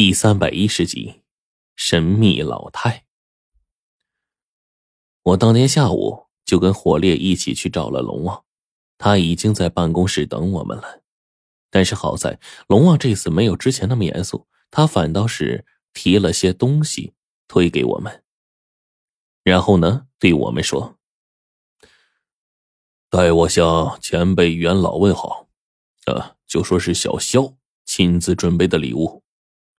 第三百一十集，神秘老太。我当天下午就跟火烈一起去找了龙王，他已经在办公室等我们了。但是好在龙王这次没有之前那么严肃，他反倒是提了些东西推给我们，然后呢对我们说：“代我向前辈元老问好，呃，就说是小肖亲自准备的礼物。”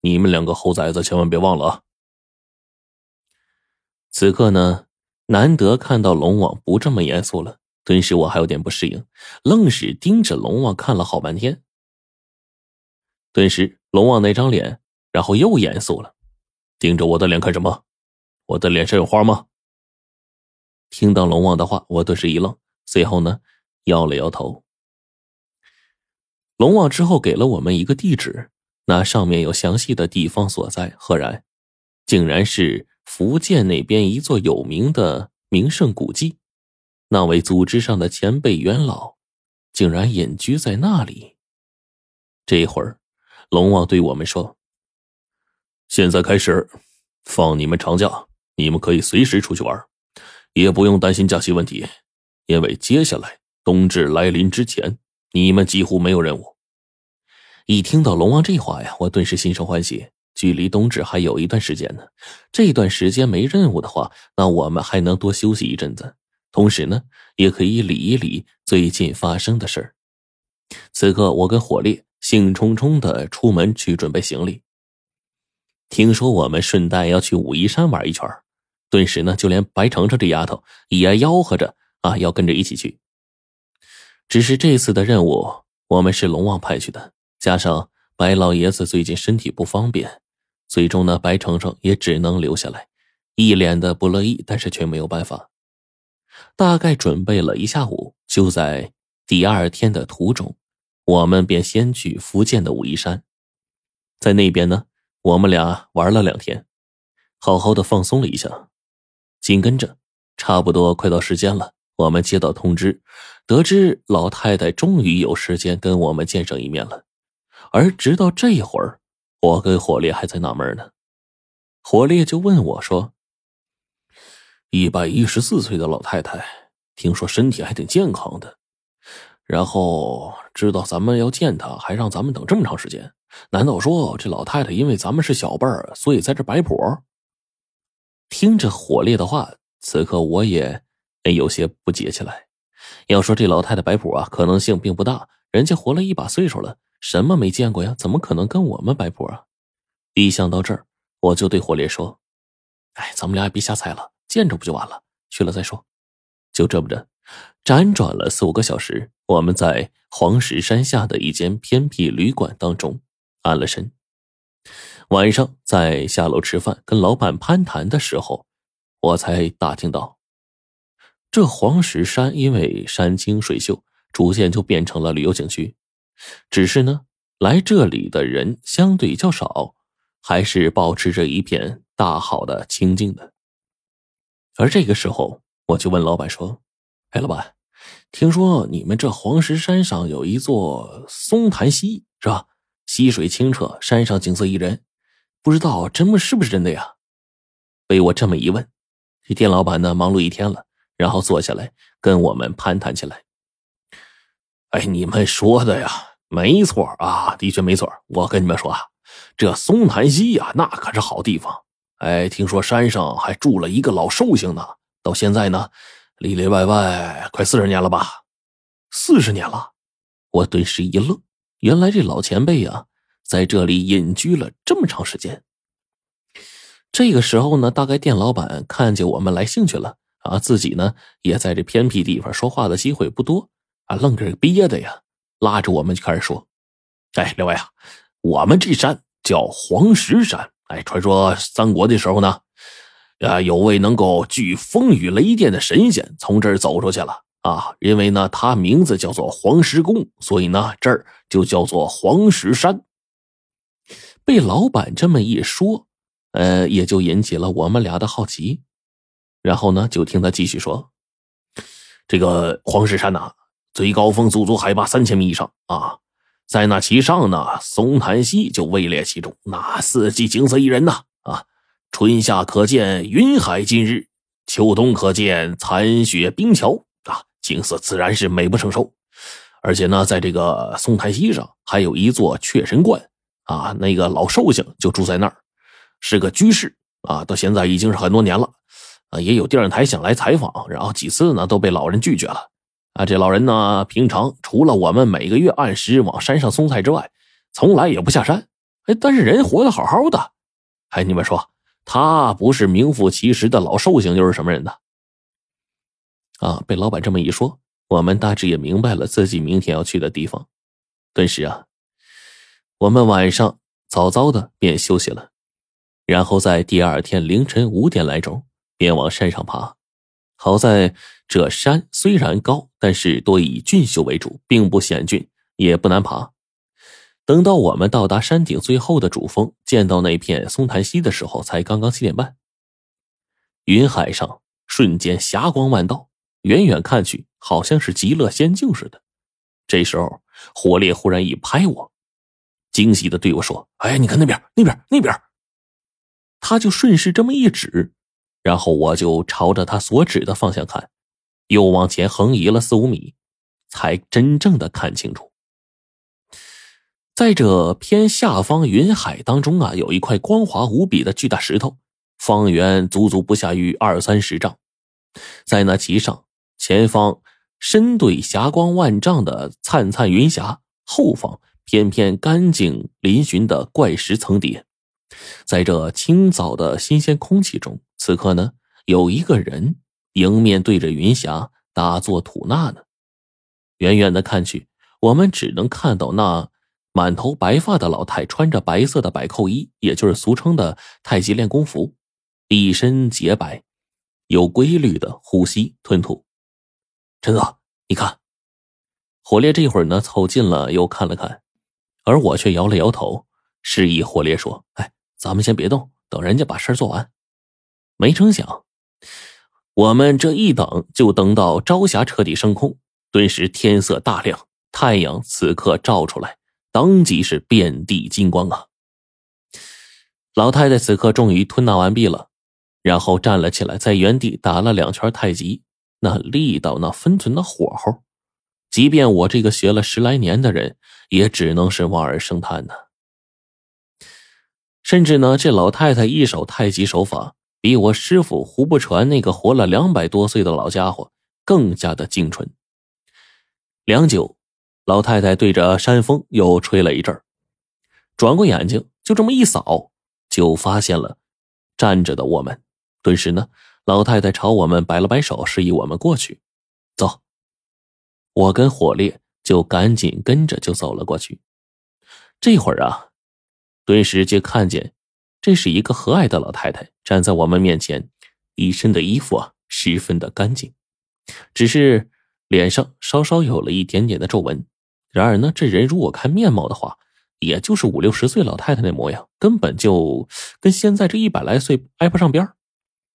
你们两个猴崽子，千万别忘了啊！此刻呢，难得看到龙王不这么严肃了，顿时我还有点不适应，愣是盯着龙王看了好半天。顿时，龙王那张脸，然后又严肃了，盯着我的脸看什么？我的脸上有花吗？听到龙王的话，我顿时一愣，随后呢，摇了摇头。龙王之后给了我们一个地址。那上面有详细的地方所在，赫然，竟然是福建那边一座有名的名胜古迹。那位组织上的前辈元老，竟然隐居在那里。这会儿，龙王对我们说：“现在开始，放你们长假，你们可以随时出去玩，也不用担心假期问题，因为接下来冬至来临之前，你们几乎没有任务。”一听到龙王这话呀，我顿时心生欢喜。距离冬至还有一段时间呢，这段时间没任务的话，那我们还能多休息一阵子。同时呢，也可以理一理最近发生的事儿。此刻，我跟火烈兴冲冲的出门去准备行李。听说我们顺带要去武夷山玩一圈，顿时呢，就连白程程这丫头也吆喝着啊，要跟着一起去。只是这次的任务，我们是龙王派去的。加上白老爷子最近身体不方便，最终呢，白程程也只能留下来，一脸的不乐意，但是却没有办法。大概准备了一下午，就在第二天的途中，我们便先去福建的武夷山，在那边呢，我们俩玩了两天，好好的放松了一下。紧跟着，差不多快到时间了，我们接到通知，得知老太太终于有时间跟我们见上一面了。而直到这会儿，我跟火烈还在纳闷呢。火烈就问我说：“一百一十四岁的老太太，听说身体还挺健康的，然后知道咱们要见她，还让咱们等这么长时间。难道说这老太太因为咱们是小辈儿，所以在这摆谱？”听着火烈的话，此刻我也有些不解起来。要说这老太太摆谱啊，可能性并不大，人家活了一把岁数了。什么没见过呀？怎么可能跟我们摆谱啊？一想到这儿，我就对火烈说：“哎，咱们俩也别瞎猜了，见着不就完了？去了再说。”就这么着，辗转了四五个小时，我们在黄石山下的一间偏僻旅馆当中安了身。晚上在下楼吃饭，跟老板攀谈的时候，我才打听到，这黄石山因为山清水秀，逐渐就变成了旅游景区。只是呢，来这里的人相对较少，还是保持着一片大好的清静的。而这个时候，我就问老板说：“哎，老板，听说你们这黄石山上有一座松潭溪，是吧？溪水清澈，山上景色宜人，不知道真是不是真的呀？”被我这么一问，这店老板呢，忙碌一天了，然后坐下来跟我们攀谈起来。哎，你们说的呀，没错啊，的确没错。我跟你们说啊，这松潭溪呀，那可是好地方。哎，听说山上还住了一个老寿星呢，到现在呢，里里外外快四十年了吧？四十年了，我顿时一愣，原来这老前辈呀，在这里隐居了这么长时间。这个时候呢，大概店老板看见我们来兴趣了啊，自己呢也在这偏僻地方，说话的机会不多。啊，愣个憋的呀，拉着我们就开始说：“哎，两位啊，我们这山叫黄石山。哎，传说三国的时候呢，啊，有位能够聚风雨雷电的神仙从这儿走出去了啊。因为呢，他名字叫做黄石公，所以呢，这儿就叫做黄石山。被老板这么一说，呃，也就引起了我们俩的好奇。然后呢，就听他继续说：这个黄石山呐。”最高峰足足海拔三千米以上啊！在那其上呢，松潭溪就位列其中。那四季景色宜人呐！啊，春夏可见云海尽日，秋冬可见残雪冰桥啊，景色自然是美不胜收。而且呢，在这个松潭溪上还有一座雀神观啊，那个老寿星就住在那儿，是个居士啊，到现在已经是很多年了啊。也有电视台想来采访，然后几次呢都被老人拒绝了。啊，这老人呢，平常除了我们每个月按时往山上送菜之外，从来也不下山。哎，但是人活得好好的。哎，你们说他不是名副其实的老寿星，又是什么人呢？啊，被老板这么一说，我们大致也明白了自己明天要去的地方。顿时啊，我们晚上早早的便休息了，然后在第二天凌晨五点来钟便往山上爬。好在这山虽然高，但是多以俊秀为主，并不险峻，也不难爬。等到我们到达山顶最后的主峰，见到那片松潭溪的时候，才刚刚七点半。云海上瞬间霞光万道，远远看去好像是极乐仙境似的。这时候，火烈忽然一拍我，惊喜的对我说：“哎，你看那边，那边，那边！”他就顺势这么一指。然后我就朝着他所指的方向看，又往前横移了四五米，才真正的看清楚，在这偏下方云海当中啊，有一块光滑无比的巨大石头，方圆足足不下于二三十丈，在那其上，前方深对霞光万丈的灿灿云霞，后方偏偏干净嶙峋的怪石层叠，在这清早的新鲜空气中。此刻呢，有一个人迎面对着云霞打坐吐纳呢。远远的看去，我们只能看到那满头白发的老太，穿着白色的百扣衣，也就是俗称的太极练功服，一身洁白，有规律的呼吸吞吐。陈子，你看，火烈这会儿呢凑近了又看了看，而我却摇了摇头，示意火烈说：“哎，咱们先别动，等人家把事儿做完。”没成想，我们这一等就等到朝霞彻底升空，顿时天色大亮，太阳此刻照出来，当即是遍地金光啊！老太太此刻终于吞纳完毕了，然后站了起来，在原地打了两圈太极，那力道，那分寸，那火候，即便我这个学了十来年的人，也只能是望而生叹呢。甚至呢，这老太太一手太极手法。比我师傅胡不传那个活了两百多岁的老家伙更加的精纯。良久，老太太对着山峰又吹了一阵转过眼睛就这么一扫，就发现了站着的我们。顿时呢，老太太朝我们摆了摆手，示意我们过去。走，我跟火烈就赶紧跟着就走了过去。这会儿啊，顿时就看见。这是一个和蔼的老太太站在我们面前，一身的衣服啊十分的干净，只是脸上稍稍有了一点点的皱纹。然而呢，这人如果看面貌的话，也就是五六十岁老太太那模样，根本就跟现在这一百来岁挨不上边